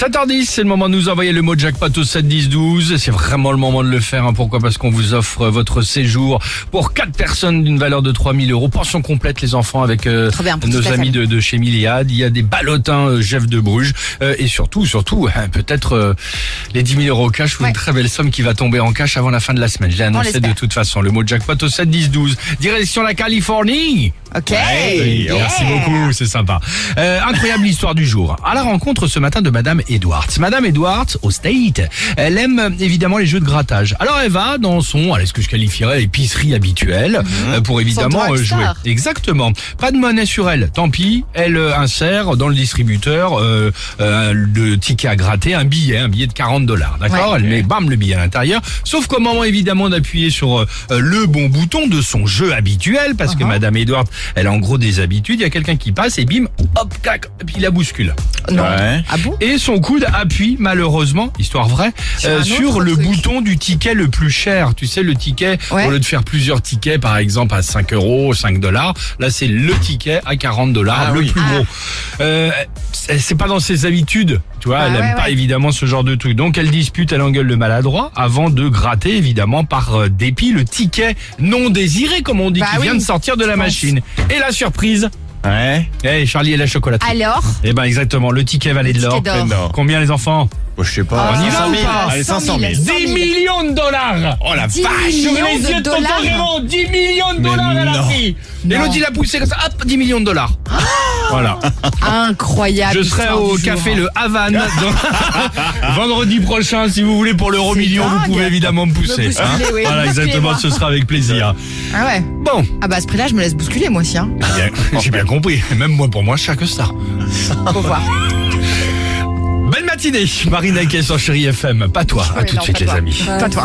7h10, c'est le moment de nous envoyer le mot jackpot au 7 10 12. C'est vraiment le moment de le faire. hein. Pourquoi? Parce qu'on vous offre votre séjour pour 4 personnes d'une valeur de 3000 euros. Pension complète, les enfants, avec euh, nos amis de, de chez Miliade. Il y a des ballotins euh, Jeff de Bruges. Euh, et surtout, surtout, hein, peut-être euh, les 10 000 euros cash ou Ouais. une très belle somme qui va tomber en cash avant la fin de la semaine. Je l'ai annoncé de toute façon. Le mot jackpot au 7 10 12. Direction la Californie. Ok. Yeah. Merci beaucoup, c'est sympa. Euh, incroyable histoire du jour. À la rencontre ce matin de Madame Edwards. Madame Edwards, au State, elle aime évidemment les jeux de grattage. Alors elle va dans son, allez, ce que je qualifierais épicerie habituelle, euh, pour évidemment euh, jouer. Exactement. Pas de monnaie sur elle. Tant pis, elle euh, insère dans le distributeur euh, euh, le ticket à gratter, un billet, un billet de 40 dollars. D'accord? Ouais. Elle met bam le billet à l'intérieur. Sauf qu'au moment évidemment d'appuyer sur le bon bouton de son jeu habituel, parce que Uh-huh. Madame Edwards, elle a en gros des habitudes. Il y a quelqu'un qui passe et bim, hop, et puis il la bouscule. Non. Ouais. Ah bon? Et son coude appuie malheureusement, histoire vraie, Sur euh, sur le truc. bouton du ticket le plus cher. Tu sais, le ticket, Ouais. au lieu de faire plusieurs tickets, par exemple à 5 euros, 5 dollars, là c'est le ticket à 40 dollars, Ah le oui. plus Ah. gros. Euh, c'est pas dans ses habitudes, tu vois, Ah elle ouais, aime pas ouais. évidemment ce genre de truc. Donc elle dispute, elle engueule le maladroit avant de gratter évidemment par euh, dépit le ticket non désiré, comme on dit, Bah qui vient de sortir de la machine. Et la surprise, Ouais. eh Charlie et la chocolaterie. Alors Eh ben exactement, le ticket valait de l'or. ticket d'or. d'or. Combien les enfants Bon, je sais pas. On y va 500 ou 000. pas Allez, 500 000. 100 10 000. millions de dollars Oh la 10 vache. millions les yeux de de tonton dollars. Raymond, 10 millions de dollars elle a non. pris Et Non. l'autre il a poussé comme ça, hop, 10 millions de dollars Voilà, Incroyable. je serai au café jour. Le Havane dans- vendredi prochain si vous voulez pour l'euro C'est million vous pouvez évidemment me pousser. Me bousculer, oui. Voilà exactement, Bousculez-moi. ce sera avec plaisir. Ah ouais. Bon, Ah bah à ce prix-là, je me laisse bousculer moi aussi. Hein. bien, j'ai bien compris, même moi pour moi chaque ça. Faut voir. Belle matinée, Marina Kay sur Chéri FM, pas toi, à Oui, tout de non, suite pas les toi. amis. Pas toi.